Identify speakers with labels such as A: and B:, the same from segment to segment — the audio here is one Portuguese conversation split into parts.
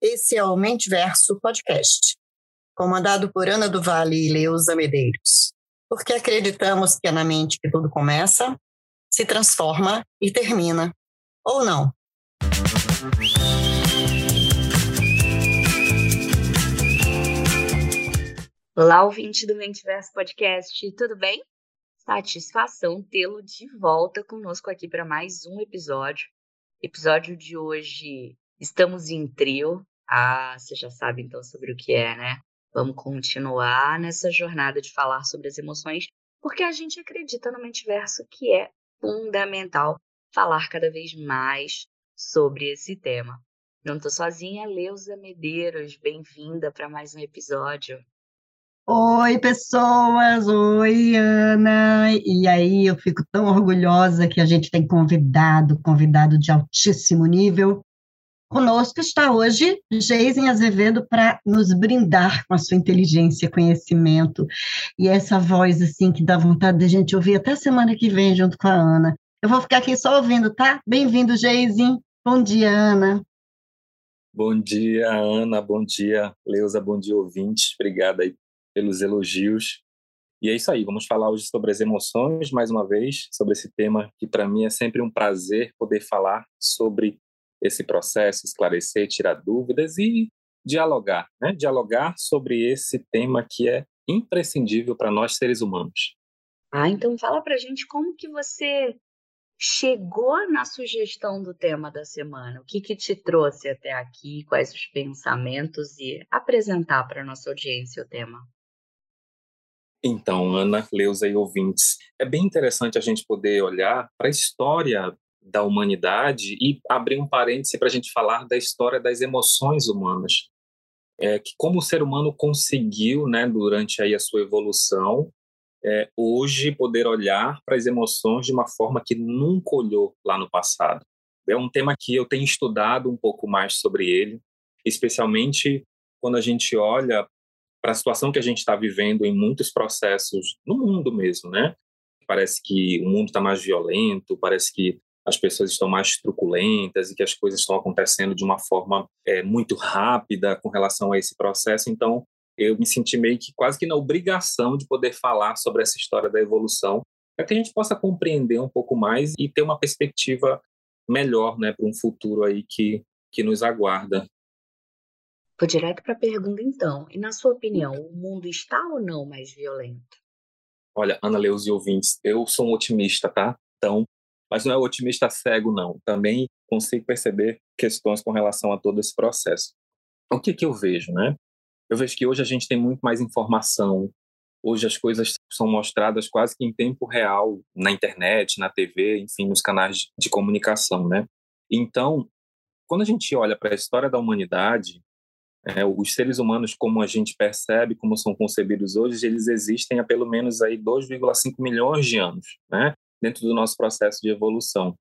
A: Esse é o Mentiverso Podcast, comandado por Ana do Vale e Leusa Medeiros, porque acreditamos que é na mente que tudo começa, se transforma e termina. Ou não?
B: Olá, ouvinte do Mentiverso Podcast, tudo bem? Satisfação tê-lo de volta conosco aqui para mais um episódio. Episódio de hoje, estamos em trio. Ah, você já sabe então sobre o que é, né? Vamos continuar nessa jornada de falar sobre as emoções, porque a gente acredita no Mentiverso que é fundamental falar cada vez mais sobre esse tema. Não estou sozinha, Leusa Medeiros, bem-vinda para mais um episódio.
C: Oi, pessoas! Oi, Ana! E aí, eu fico tão orgulhosa que a gente tem convidado, convidado de altíssimo nível. Conosco está hoje Geisen Azevedo para nos brindar com a sua inteligência, conhecimento e essa voz assim que dá vontade de a gente ouvir até semana que vem junto com a Ana. Eu vou ficar aqui só ouvindo, tá? Bem-vindo, Geisen. Bom dia, Ana.
D: Bom dia, Ana. Bom dia, Leusa. Bom dia, ouvintes. Obrigada aí pelos elogios. E é isso aí, vamos falar hoje sobre as emoções, mais uma vez, sobre esse tema que para mim é sempre um prazer poder falar sobre esse processo, esclarecer, tirar dúvidas e dialogar, né? Dialogar sobre esse tema que é imprescindível para nós seres humanos.
B: Ah, então fala pra gente como que você chegou na sugestão do tema da semana? O que, que te trouxe até aqui? Quais os pensamentos e apresentar para nossa audiência o tema?
D: Então, Ana, Leusa e ouvintes, é bem interessante a gente poder olhar para a história da humanidade e abrir um parêntese para a gente falar da história das emoções humanas. É, que como o ser humano conseguiu, né, durante aí a sua evolução, é, hoje poder olhar para as emoções de uma forma que nunca olhou lá no passado. É um tema que eu tenho estudado um pouco mais sobre ele, especialmente quando a gente olha para a situação que a gente está vivendo em muitos processos no mundo mesmo, né? Parece que o mundo está mais violento, parece que as pessoas estão mais truculentas e que as coisas estão acontecendo de uma forma é, muito rápida com relação a esse processo. Então, eu me senti meio que quase que na obrigação de poder falar sobre essa história da evolução, para que a gente possa compreender um pouco mais e ter uma perspectiva melhor, né, para um futuro aí que que nos aguarda.
B: Vou direto para a pergunta então. E na sua opinião, o mundo está ou não mais violento?
D: Olha, Ana Leus e ouvintes, eu sou um otimista, tá? Então, mas não é otimista cego, não. Também consigo perceber questões com relação a todo esse processo. O que que eu vejo, né? Eu vejo que hoje a gente tem muito mais informação. Hoje as coisas são mostradas quase que em tempo real na internet, na TV, enfim, nos canais de comunicação, né? Então, quando a gente olha para a história da humanidade, é, os seres humanos, como a gente percebe, como são concebidos hoje, eles existem há pelo menos aí 2,5 milhões de anos, né? Dentro do nosso processo de evolução.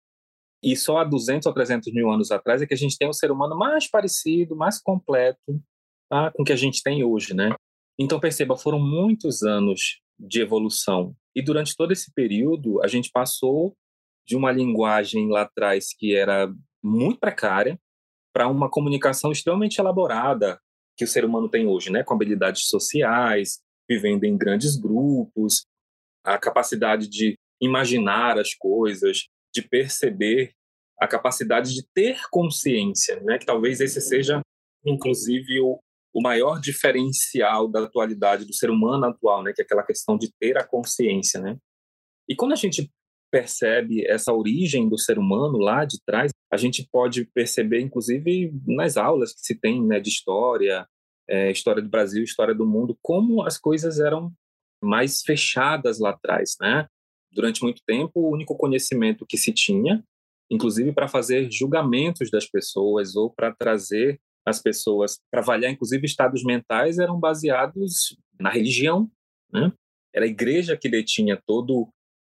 D: E só há 200 ou 300 mil anos atrás é que a gente tem um ser humano mais parecido, mais completo, tá? com o que a gente tem hoje, né? Então, perceba, foram muitos anos de evolução. E durante todo esse período, a gente passou de uma linguagem lá atrás que era muito precária para uma comunicação extremamente elaborada que o ser humano tem hoje, né? Com habilidades sociais, vivendo em grandes grupos, a capacidade de imaginar as coisas, de perceber, a capacidade de ter consciência, né? Que talvez esse seja, inclusive, o, o maior diferencial da atualidade do ser humano atual, né, que é aquela questão de ter a consciência, né? E quando a gente percebe essa origem do ser humano lá de trás, a gente pode perceber, inclusive, nas aulas que se tem né, de história, é, história do Brasil, história do mundo, como as coisas eram mais fechadas lá atrás, né? Durante muito tempo, o único conhecimento que se tinha, inclusive para fazer julgamentos das pessoas ou para trazer as pessoas para avaliar, inclusive, estados mentais, eram baseados na religião. Né? Era a igreja que detinha todo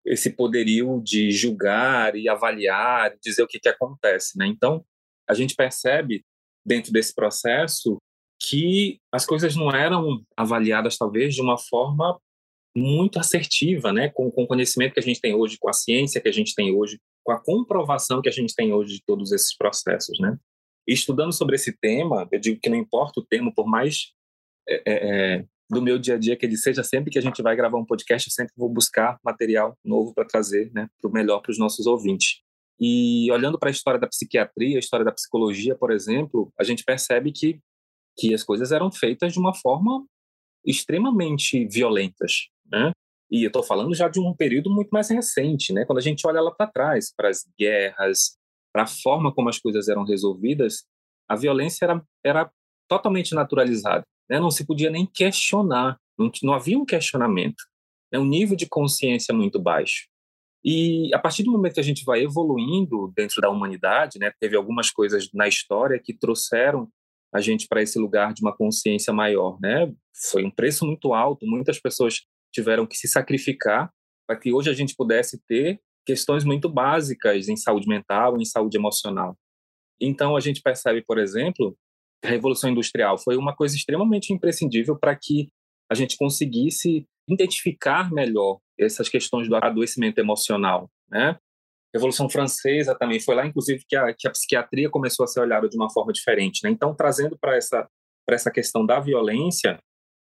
D: esse poderio de julgar e avaliar, dizer o que, que acontece. Né? Então, a gente percebe, dentro desse processo, que as coisas não eram avaliadas, talvez, de uma forma muito assertiva, né, com, com o conhecimento que a gente tem hoje, com a ciência que a gente tem hoje, com a comprovação que a gente tem hoje de todos esses processos, né? E estudando sobre esse tema, eu digo que não importa o tema, por mais é, é, é do meu dia a dia que ele seja, sempre que a gente vai gravar um podcast, eu sempre vou buscar material novo para trazer, né, para o melhor para os nossos ouvintes. E olhando para a história da psiquiatria, a história da psicologia, por exemplo, a gente percebe que que as coisas eram feitas de uma forma extremamente violentas, né? E eu estou falando já de um período muito mais recente, né? Quando a gente olha lá para trás, para as guerras, para a forma como as coisas eram resolvidas, a violência era, era totalmente naturalizada. Né? Não se podia nem questionar, não, não havia um questionamento. Né? Um nível de consciência muito baixo. E a partir do momento que a gente vai evoluindo dentro da humanidade, né, teve algumas coisas na história que trouxeram a gente para esse lugar de uma consciência maior, né? Foi um preço muito alto, muitas pessoas tiveram que se sacrificar para que hoje a gente pudesse ter questões muito básicas em saúde mental, em saúde emocional. Então a gente percebe, por exemplo, a revolução industrial foi uma coisa extremamente imprescindível para que a gente conseguisse identificar melhor essas questões do adoecimento emocional, né? Revolução Francesa também foi lá, inclusive, que a, que a psiquiatria começou a ser olhada de uma forma diferente. Né? Então, trazendo para essa, essa questão da violência,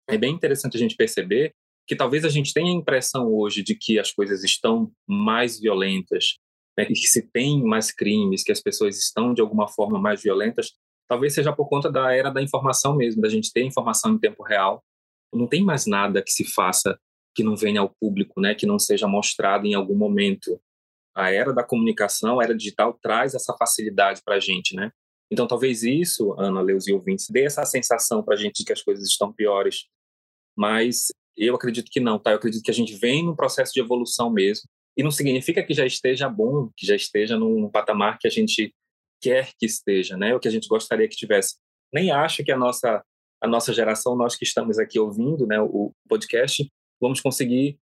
D: é bem interessante a gente perceber que talvez a gente tenha a impressão hoje de que as coisas estão mais violentas, né? que se tem mais crimes, que as pessoas estão, de alguma forma, mais violentas, talvez seja por conta da era da informação mesmo, da gente ter informação em tempo real. Não tem mais nada que se faça que não venha ao público, né, que não seja mostrado em algum momento. A era da comunicação, a era digital traz essa facilidade para a gente, né? Então, talvez isso, Ana, Leus e ouvintes, dê essa sensação para a gente de que as coisas estão piores. Mas eu acredito que não, tá? Eu acredito que a gente vem num processo de evolução mesmo. E não significa que já esteja bom, que já esteja num patamar que a gente quer que esteja, né? O que a gente gostaria que tivesse. Nem acho que a nossa a nossa geração, nós que estamos aqui ouvindo, né, o podcast, vamos conseguir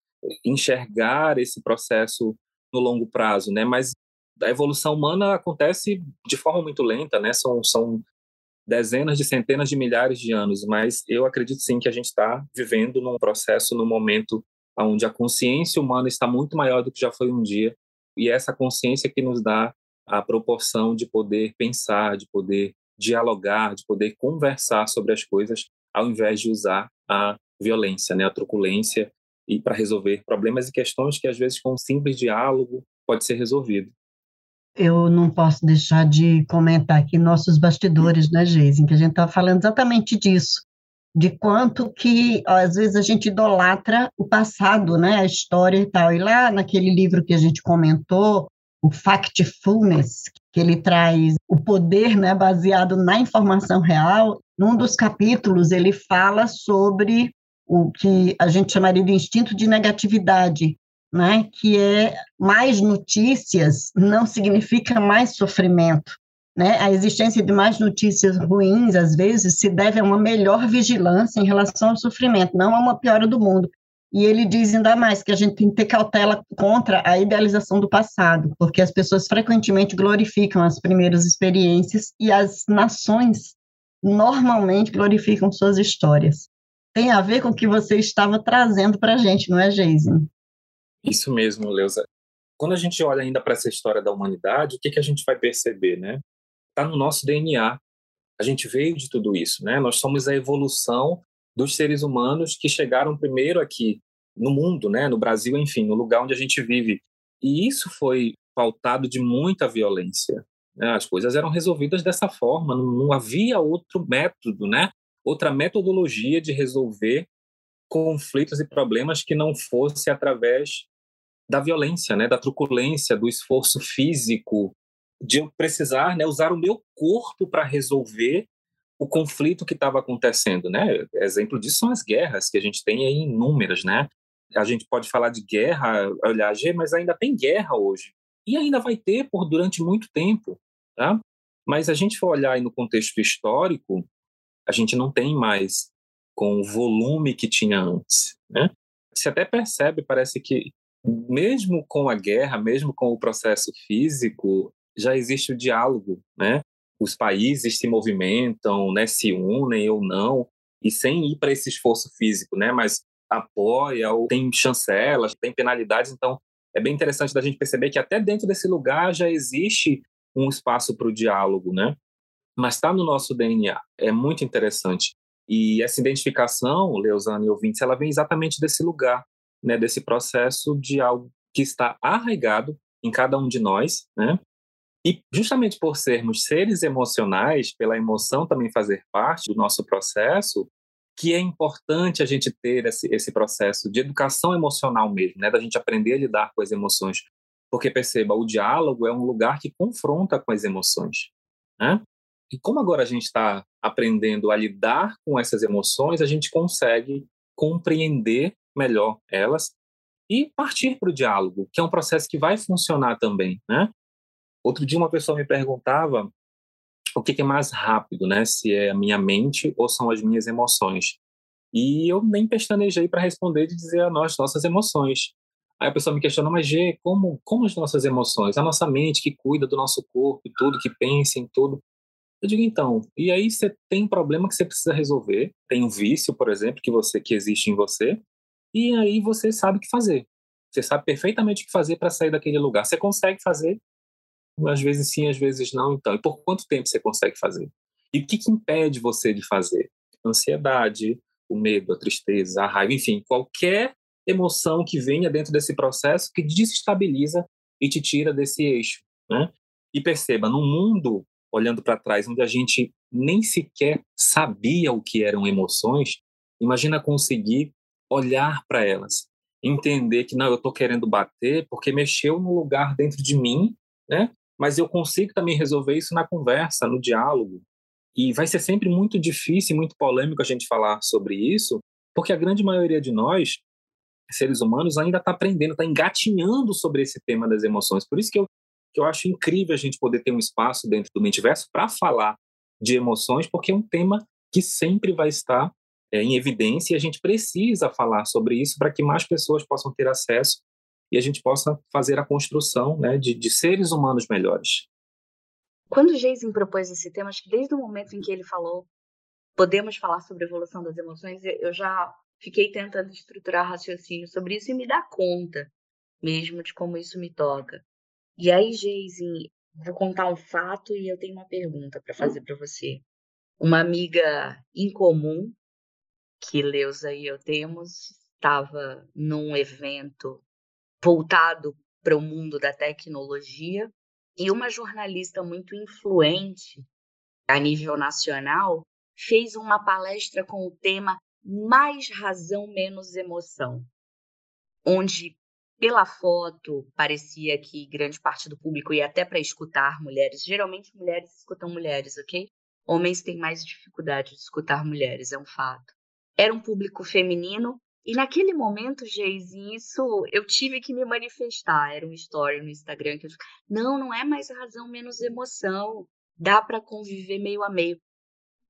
D: enxergar esse processo no longo prazo, né? Mas a evolução humana acontece de forma muito lenta, né? São, são dezenas de centenas de milhares de anos, mas eu acredito sim que a gente está vivendo num processo, num momento onde a consciência humana está muito maior do que já foi um dia, e é essa consciência que nos dá a proporção de poder pensar, de poder dialogar, de poder conversar sobre as coisas, ao invés de usar a violência, né, a truculência, e para resolver problemas e questões que às vezes com um simples diálogo pode ser resolvido.
C: Eu não posso deixar de comentar aqui nossos bastidores, né, Geisen, que a gente está falando exatamente disso, de quanto que às vezes a gente idolatra o passado, né, a história e tal. E lá naquele livro que a gente comentou, o Factfulness, que ele traz o poder né, baseado na informação real. Num dos capítulos, ele fala sobre o que a gente chamaria de instinto de negatividade, né, que é mais notícias não significa mais sofrimento. Né? A existência de mais notícias ruins, às vezes, se deve a uma melhor vigilância em relação ao sofrimento, não a uma piora do mundo. E ele diz ainda mais que a gente tem que ter cautela contra a idealização do passado, porque as pessoas frequentemente glorificam as primeiras experiências e as nações normalmente glorificam suas histórias. Tem a ver com o que você estava trazendo para a gente, não é, Jason?
D: Isso mesmo, Leusa. Quando a gente olha ainda para essa história da humanidade, o que, que a gente vai perceber, né? Está no nosso DNA. A gente veio de tudo isso, né? Nós somos a evolução dos seres humanos que chegaram primeiro aqui no mundo, né, no Brasil, enfim, no lugar onde a gente vive. E isso foi pautado de muita violência. Né? As coisas eram resolvidas dessa forma, não, não havia outro método, né? outra metodologia de resolver conflitos e problemas que não fosse através da violência, né, da truculência, do esforço físico, de eu precisar né, usar o meu corpo para resolver o conflito que estava acontecendo, né? Exemplo disso são as guerras que a gente tem aí inúmeras, né? A gente pode falar de guerra, olhar, mas ainda tem guerra hoje e ainda vai ter por durante muito tempo, tá? Mas a gente for olhar no contexto histórico, a gente não tem mais com o volume que tinha antes, né? Você até percebe, parece que mesmo com a guerra, mesmo com o processo físico, já existe o diálogo, né? Os países se movimentam, né, se unem ou não, e sem ir para esse esforço físico, né, mas apoia ou tem chancelas, tem penalidades. Então, é bem interessante da gente perceber que até dentro desse lugar já existe um espaço para o diálogo, né? Mas está no nosso DNA. É muito interessante. E essa identificação, Leusane e ouvintes, ela vem exatamente desse lugar, né? Desse processo de algo que está arraigado em cada um de nós, né? E justamente por sermos seres emocionais, pela emoção também fazer parte do nosso processo, que é importante a gente ter esse, esse processo de educação emocional mesmo, né? Da gente aprender a lidar com as emoções. Porque perceba, o diálogo é um lugar que confronta com as emoções, né? E como agora a gente está aprendendo a lidar com essas emoções, a gente consegue compreender melhor elas e partir para o diálogo, que é um processo que vai funcionar também, né? Outro dia uma pessoa me perguntava o que é mais rápido, né? Se é a minha mente ou são as minhas emoções. E eu nem pestanejei para responder de dizer a nós nossas emoções. Aí a pessoa me questiona, mas Gê, como, como as nossas emoções? A nossa mente que cuida do nosso corpo e tudo, que pensa em tudo. Eu digo, então, e aí você tem um problema que você precisa resolver, tem um vício, por exemplo, que você que existe em você, e aí você sabe o que fazer. Você sabe perfeitamente o que fazer para sair daquele lugar. Você consegue fazer, às vezes sim, às vezes não. Então, e por quanto tempo você consegue fazer? E o que, que impede você de fazer? Ansiedade, o medo, a tristeza, a raiva, enfim, qualquer emoção que venha dentro desse processo que desestabiliza e te tira desse eixo, né? E perceba, num mundo olhando para trás, onde a gente nem sequer sabia o que eram emoções, imagina conseguir olhar para elas, entender que não, eu estou querendo bater porque mexeu no lugar dentro de mim, né? Mas eu consigo também resolver isso na conversa, no diálogo. E vai ser sempre muito difícil, muito polêmico a gente falar sobre isso, porque a grande maioria de nós, seres humanos, ainda está aprendendo, está engatinhando sobre esse tema das emoções. Por isso que eu, que eu acho incrível a gente poder ter um espaço dentro do Mentiverso para falar de emoções, porque é um tema que sempre vai estar é, em evidência e a gente precisa falar sobre isso para que mais pessoas possam ter acesso e a gente possa fazer a construção né, de, de seres humanos melhores.
B: Quando o Jason propôs esse tema, acho que desde o momento em que ele falou podemos falar sobre a evolução das emoções, eu já fiquei tentando estruturar raciocínio sobre isso e me dar conta mesmo de como isso me toca. E aí, Jason, vou contar um fato e eu tenho uma pergunta para fazer para você. Uma amiga em comum que Leusa e eu temos estava num evento voltado para o mundo da tecnologia e uma jornalista muito influente a nível nacional fez uma palestra com o tema Mais razão, menos emoção, onde pela foto parecia que grande parte do público ia até para escutar mulheres. Geralmente mulheres escutam mulheres, ok? Homens têm mais dificuldade de escutar mulheres, é um fato era um público feminino. E naquele momento, Geise, isso eu tive que me manifestar. Era uma story no Instagram que eu não, não é mais razão menos emoção. Dá para conviver meio a meio.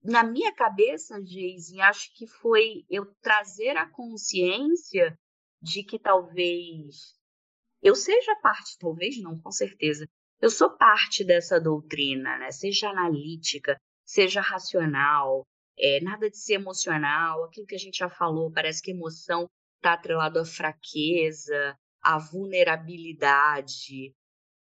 B: Na minha cabeça, Geise, acho que foi eu trazer a consciência de que talvez eu seja parte, talvez não, com certeza. Eu sou parte dessa doutrina, né? Seja analítica, seja racional, é, nada de ser emocional, aquilo que a gente já falou, parece que emoção está atrelado à fraqueza, à vulnerabilidade.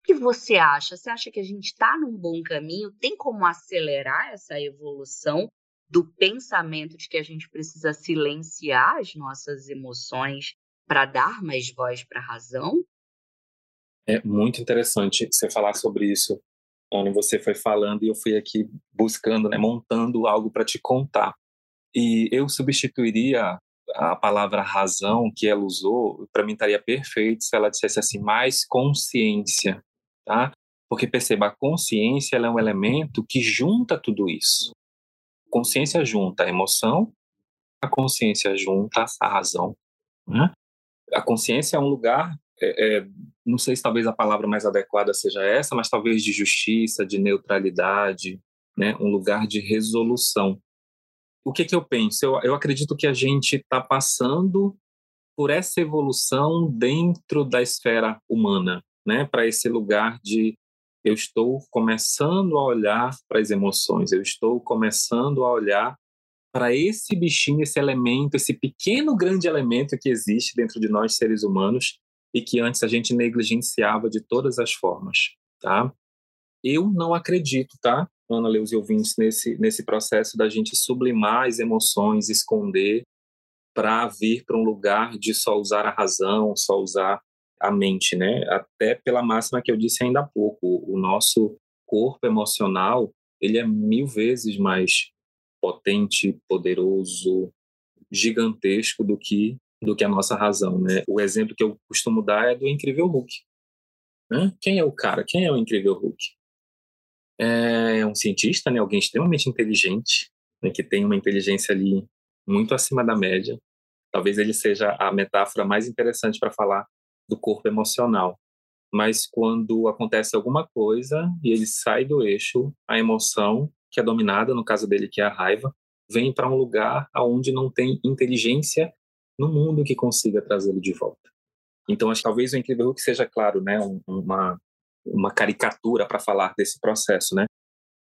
B: O que você acha? Você acha que a gente está num bom caminho? Tem como acelerar essa evolução do pensamento de que a gente precisa silenciar as nossas emoções para dar mais voz para a razão?
D: É muito interessante você falar sobre isso, onde você foi falando e eu fui aqui buscando, né, montando algo para te contar. E eu substituiria a palavra razão que ela usou, para mim estaria perfeito se ela dissesse assim, mais consciência, tá? Porque perceba, a consciência é um elemento que junta tudo isso. Consciência junta a emoção, a consciência junta a razão. Né? A consciência é um lugar é, é, não sei se talvez a palavra mais adequada seja essa, mas talvez de justiça, de neutralidade, né? um lugar de resolução. O que, que eu penso? Eu, eu acredito que a gente está passando por essa evolução dentro da esfera humana, né? para esse lugar de eu estou começando a olhar para as emoções, eu estou começando a olhar para esse bichinho, esse elemento, esse pequeno grande elemento que existe dentro de nós seres humanos e que antes a gente negligenciava de todas as formas, tá? Eu não acredito, tá, Ana Leus e ouvintes, nesse, nesse processo da gente sublimar as emoções, esconder, para vir para um lugar de só usar a razão, só usar a mente, né? Até pela máxima que eu disse ainda há pouco, o nosso corpo emocional, ele é mil vezes mais potente, poderoso, gigantesco do que do que a nossa razão, né? O exemplo que eu costumo dar é do Incrível Hulk. Né? Quem é o cara? Quem é o Incrível Hulk? É um cientista, né? Alguém extremamente inteligente, né? que tem uma inteligência ali muito acima da média. Talvez ele seja a metáfora mais interessante para falar do corpo emocional. Mas quando acontece alguma coisa e ele sai do eixo, a emoção que é dominada, no caso dele que é a raiva, vem para um lugar aonde não tem inteligência no mundo que consiga trazê-lo de volta. Então, acho que talvez o Incrível Hulk seja, claro, né, uma, uma caricatura para falar desse processo, né?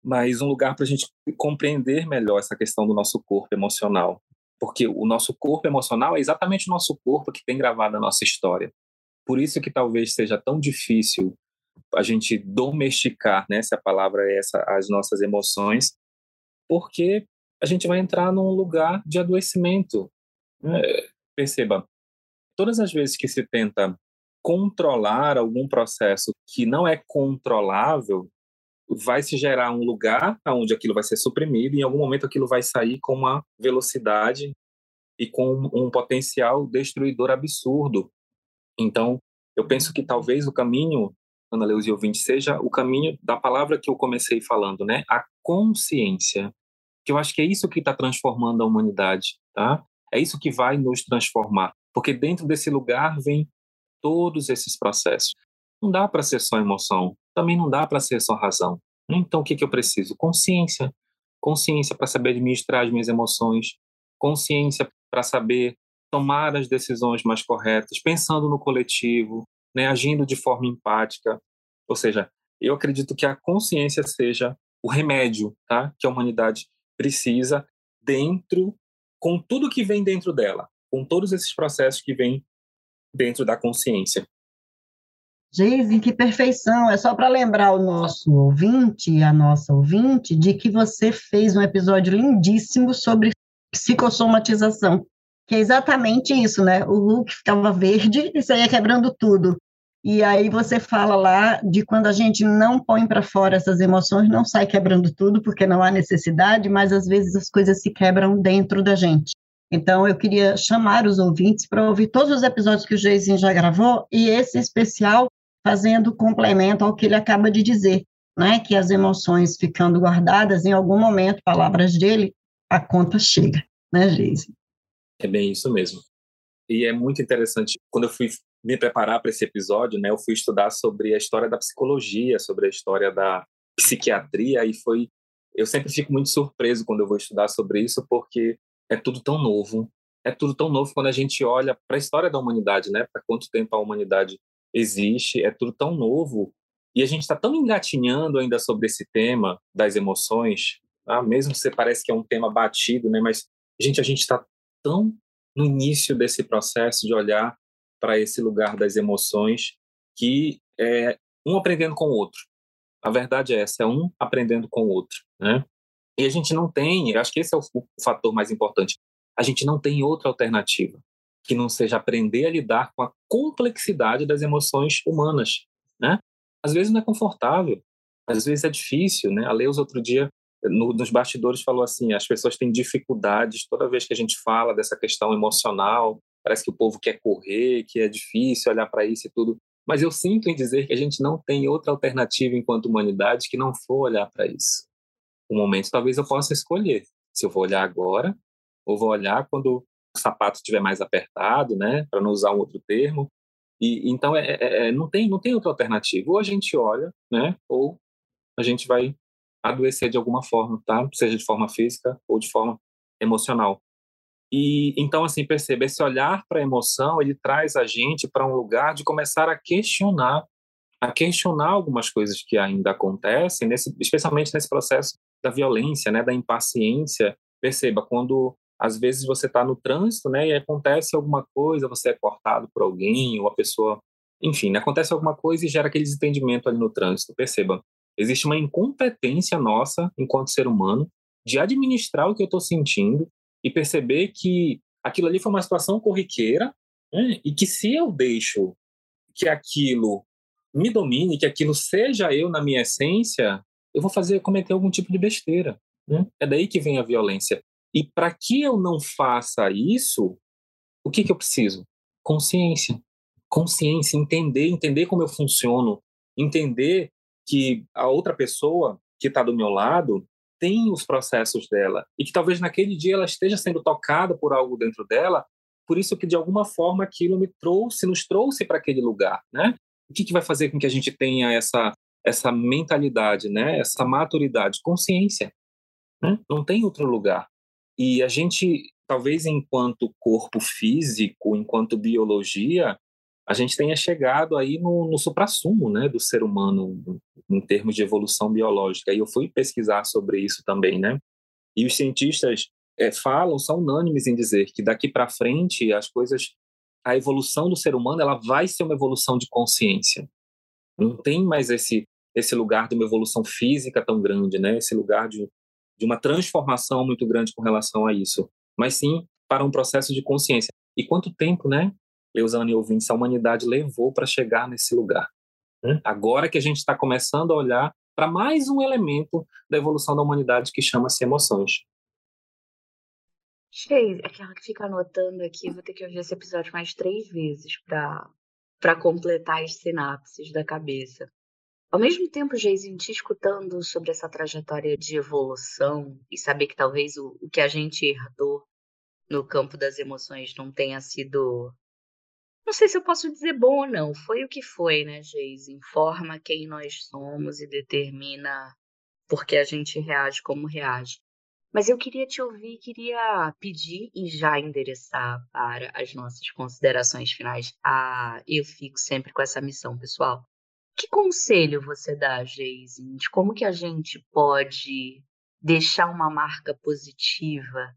D: Mas um lugar para a gente compreender melhor essa questão do nosso corpo emocional. Porque o nosso corpo emocional é exatamente o nosso corpo que tem gravado a nossa história. Por isso que talvez seja tão difícil a gente domesticar, né, se a palavra é essa, as nossas emoções, porque a gente vai entrar num lugar de adoecimento. É, perceba, todas as vezes que se tenta controlar algum processo que não é controlável, vai se gerar um lugar onde aquilo vai ser suprimido e em algum momento aquilo vai sair com uma velocidade e com um potencial destruidor absurdo. Então, eu penso que talvez o caminho, Ana Leuze ouvinte, seja o caminho da palavra que eu comecei falando, né? A consciência. Que eu acho que é isso que está transformando a humanidade, tá? É isso que vai nos transformar. Porque dentro desse lugar vem todos esses processos. Não dá para ser só emoção, também não dá para ser só razão. Então, o que, que eu preciso? Consciência. Consciência para saber administrar as minhas emoções, consciência para saber tomar as decisões mais corretas, pensando no coletivo, né, agindo de forma empática. Ou seja, eu acredito que a consciência seja o remédio tá, que a humanidade precisa dentro, com tudo que vem dentro dela, com todos esses processos que vêm dentro da consciência.
C: Geise, que perfeição! É só para lembrar o nosso ouvinte a nossa ouvinte de que você fez um episódio lindíssimo sobre psicossomatização que é exatamente isso, né? O Hulk ficava verde e saía quebrando tudo. E aí você fala lá de quando a gente não põe para fora essas emoções, não sai quebrando tudo, porque não há necessidade, mas às vezes as coisas se quebram dentro da gente. Então, eu queria chamar os ouvintes para ouvir todos os episódios que o Jason já gravou e esse especial fazendo complemento ao que ele acaba de dizer, né? Que as emoções ficando guardadas, em algum momento, palavras dele, a conta chega, né, Jason?
D: É bem isso mesmo. E é muito interessante. Quando eu fui me preparar para esse episódio, né, eu fui estudar sobre a história da psicologia, sobre a história da psiquiatria, e foi. Eu sempre fico muito surpreso quando eu vou estudar sobre isso, porque é tudo tão novo. É tudo tão novo quando a gente olha para a história da humanidade, né? Para quanto tempo a humanidade existe, é tudo tão novo. E a gente está tão engatinhando ainda sobre esse tema das emoções, ah, mesmo que parece que é um tema batido, né? Mas, gente, a gente está tão no início desse processo de olhar para esse lugar das emoções que é um aprendendo com o outro. A verdade é essa, é um aprendendo com o outro, né? E a gente não tem, acho que esse é o, o fator mais importante. A gente não tem outra alternativa que não seja aprender a lidar com a complexidade das emoções humanas, né? Às vezes não é confortável, às vezes é difícil, né? A Leus outro dia no, nos bastidores falou assim: as pessoas têm dificuldades toda vez que a gente fala dessa questão emocional. Parece que o povo quer correr, que é difícil olhar para isso e tudo. Mas eu sinto em dizer que a gente não tem outra alternativa enquanto humanidade que não for olhar para isso. Um momento, talvez eu possa escolher se eu vou olhar agora ou vou olhar quando o sapato estiver mais apertado, né, para não usar um outro termo. E então é, é, é, não tem não tem outra alternativa. Ou a gente olha, né, ou a gente vai adoecer de alguma forma, tá? Seja de forma física ou de forma emocional. E então assim, perceba esse olhar para a emoção, ele traz a gente para um lugar de começar a questionar, a questionar algumas coisas que ainda acontecem, nesse, especialmente nesse processo da violência, né, da impaciência Perceba, quando às vezes você está no trânsito, né, e acontece alguma coisa, você é cortado por alguém, ou a pessoa, enfim, né, acontece alguma coisa e gera aquele desentendimento ali no trânsito. Perceba, existe uma incompetência nossa, enquanto ser humano, de administrar o que eu estou sentindo e perceber que aquilo ali foi uma situação corriqueira né, e que se eu deixo que aquilo me domine, que aquilo seja eu na minha essência, eu vou fazer cometer algum tipo de besteira. Né? É daí que vem a violência. E para que eu não faça isso, o que, que eu preciso? Consciência. Consciência, entender, entender como eu funciono, entender que a outra pessoa que está do meu lado tem os processos dela e que talvez naquele dia ela esteja sendo tocada por algo dentro dela, por isso que de alguma forma aquilo me trouxe, nos trouxe para aquele lugar, né? O que, que vai fazer com que a gente tenha essa essa mentalidade, né? Essa maturidade, consciência, né? Não tem outro lugar. E a gente, talvez enquanto corpo físico, enquanto biologia, a gente tenha chegado aí no, no suprassumo né, do ser humano em termos de evolução biológica. E eu fui pesquisar sobre isso também, né? E os cientistas é, falam, são unânimes em dizer que daqui para frente as coisas, a evolução do ser humano, ela vai ser uma evolução de consciência. Não tem mais esse esse lugar de uma evolução física tão grande, né? Esse lugar de de uma transformação muito grande com relação a isso, mas sim para um processo de consciência. E quanto tempo, né, Leusane e ouvintes, a humanidade levou para chegar nesse lugar? Né? Agora que a gente está começando a olhar para mais um elemento da evolução da humanidade que chama-se emoções.
B: Cheio, aquela que fica anotando aqui, vou ter que ouvir esse episódio mais três vezes para completar as sinapses da cabeça. Ao mesmo tempo, Geizinho, te escutando sobre essa trajetória de evolução e saber que talvez o, o que a gente herdou no campo das emoções não tenha sido. Não sei se eu posso dizer bom ou não. Foi o que foi, né, Geise? Informa quem nós somos e determina por que a gente reage como reage. Mas eu queria te ouvir, queria pedir e já endereçar para as nossas considerações finais. Ah, eu fico sempre com essa missão, pessoal que conselho você dá, Geise, de como que a gente pode deixar uma marca positiva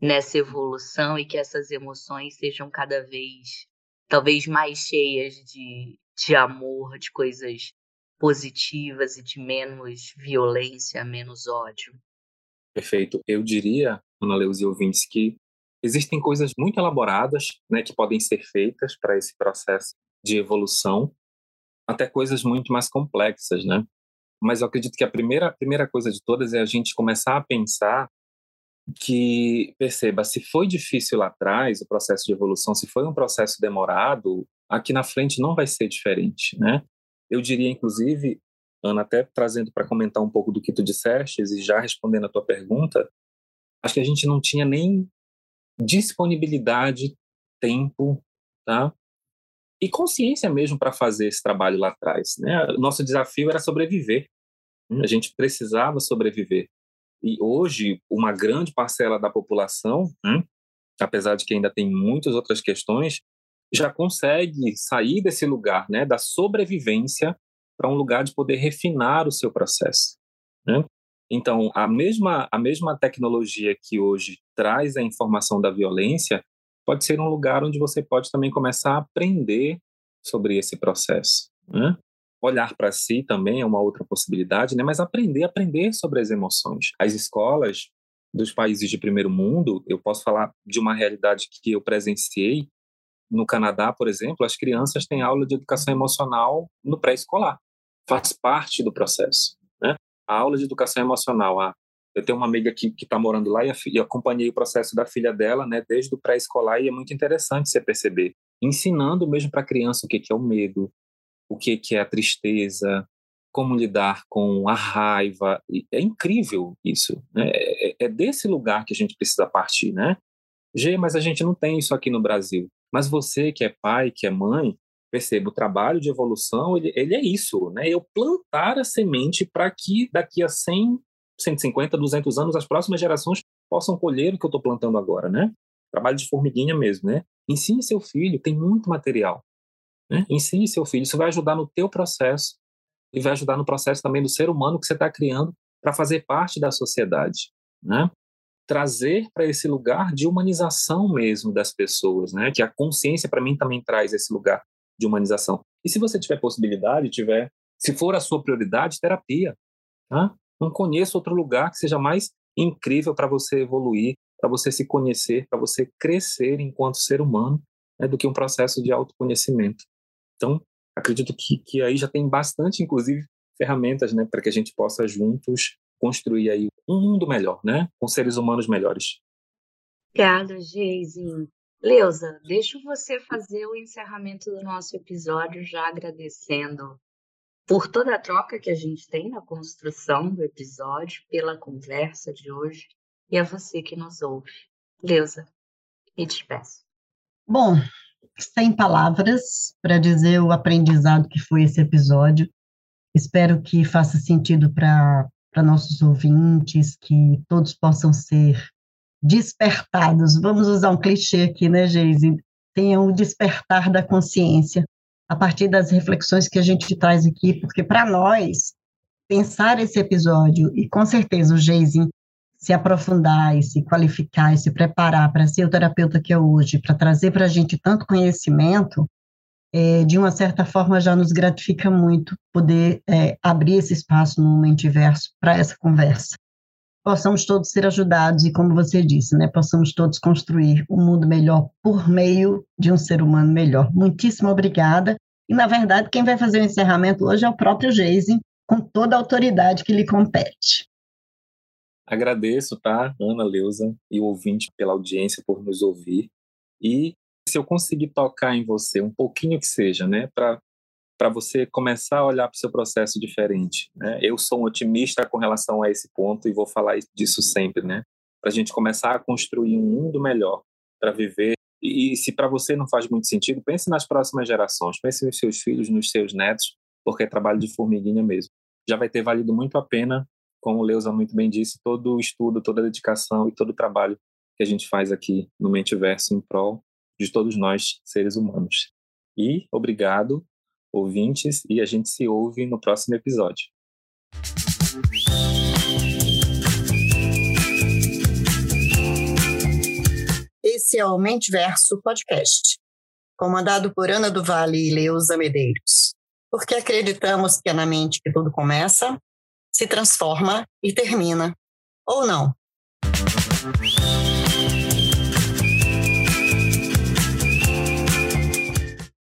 B: nessa evolução e que essas emoções sejam cada vez, talvez mais cheias de, de amor, de coisas positivas e de menos violência, menos ódio?
D: Perfeito. Eu diria, Ana Leuze e ouvintes, que existem coisas muito elaboradas né, que podem ser feitas para esse processo de evolução até coisas muito mais complexas, né? Mas eu acredito que a primeira, primeira coisa de todas é a gente começar a pensar que, perceba, se foi difícil lá atrás o processo de evolução, se foi um processo demorado, aqui na frente não vai ser diferente, né? Eu diria, inclusive, Ana, até trazendo para comentar um pouco do que tu disseste e já respondendo a tua pergunta, acho que a gente não tinha nem disponibilidade, tempo, tá? e consciência mesmo para fazer esse trabalho lá atrás. Né? Nosso desafio era sobreviver. A gente precisava sobreviver. E hoje, uma grande parcela da população, hum, apesar de que ainda tem muitas outras questões, já consegue sair desse lugar, né, da sobrevivência, para um lugar de poder refinar o seu processo. Né? Então, a mesma, a mesma tecnologia que hoje traz a informação da violência, pode ser um lugar onde você pode também começar a aprender sobre esse processo. Né? Olhar para si também é uma outra possibilidade, né? mas aprender, aprender sobre as emoções. As escolas dos países de primeiro mundo, eu posso falar de uma realidade que eu presenciei. No Canadá, por exemplo, as crianças têm aula de educação emocional no pré-escolar. Faz parte do processo. Né? A aula de educação emocional, a eu tenho uma amiga que está morando lá e, e acompanhei o processo da filha dela, né, desde o pré-escolar, e é muito interessante você perceber. Ensinando mesmo para a criança o que, que é o medo, o que, que é a tristeza, como lidar com a raiva. É incrível isso. Né? É, é, é desse lugar que a gente precisa partir. Né? Gê, mas a gente não tem isso aqui no Brasil. Mas você que é pai, que é mãe, perceba, o trabalho de evolução, ele, ele é isso, né? Eu plantar a semente para que daqui a 100, 150, 200 anos, as próximas gerações possam colher o que eu estou plantando agora, né? Trabalho de formiguinha mesmo, né? Ensine seu filho, tem muito material. Né? Ensine seu filho, isso vai ajudar no teu processo e vai ajudar no processo também do ser humano que você está criando para fazer parte da sociedade, né? trazer para esse lugar de humanização mesmo das pessoas, né? Que a consciência para mim também traz esse lugar de humanização. E se você tiver possibilidade, tiver, se for a sua prioridade, terapia, tá? Não conheço outro lugar que seja mais incrível para você evoluir, para você se conhecer, para você crescer enquanto ser humano, né, do que um processo de autoconhecimento. Então, acredito que, que aí já tem bastante, inclusive, ferramentas, né, para que a gente possa juntos construir aí um mundo melhor, né, com seres humanos melhores.
B: Obrigada, Geise. Leusa, deixo você fazer o encerramento do nosso episódio já agradecendo por toda a troca que a gente tem na construção do episódio, pela conversa de hoje e a você que nos ouve. Leusa, me despeço.
C: Bom, sem palavras para dizer o aprendizado que foi esse episódio. Espero que faça sentido para nossos ouvintes, que todos possam ser despertados. Vamos usar um clichê aqui, né, Geise? Tenham o despertar da consciência a partir das reflexões que a gente traz aqui, porque para nós, pensar esse episódio, e com certeza o Geise se aprofundar e se qualificar e se preparar para ser o terapeuta que é hoje, para trazer para a gente tanto conhecimento, é, de uma certa forma já nos gratifica muito poder é, abrir esse espaço no Mentiverso para essa conversa. Possamos todos ser ajudados e, como você disse, né, possamos todos construir um mundo melhor por meio de um ser humano melhor. Muitíssimo obrigada. E, na verdade, quem vai fazer o encerramento hoje é o próprio Geise, com toda a autoridade que lhe compete.
D: Agradeço, tá, Ana Leusa e o ouvinte pela audiência, por nos ouvir. E se eu conseguir tocar em você um pouquinho que seja, né, para para você começar a olhar para o seu processo diferente. Né? Eu sou um otimista com relação a esse ponto e vou falar disso sempre, né? Para a gente começar a construir um mundo melhor para viver. E, e se para você não faz muito sentido, pense nas próximas gerações, pense nos seus filhos, nos seus netos, porque é trabalho de formiguinha mesmo. Já vai ter valido muito a pena como o Leusa muito bem disse, todo o estudo, toda a dedicação e todo o trabalho que a gente faz aqui no Mentiverso em prol de todos nós, seres humanos. E obrigado, ouvintes, e a gente se ouve no próximo episódio.
A: Esse é o Mentiverso Podcast, comandado por Ana do Vale e Leusa Medeiros, porque acreditamos que é na mente que tudo começa se transforma e termina. Ou não.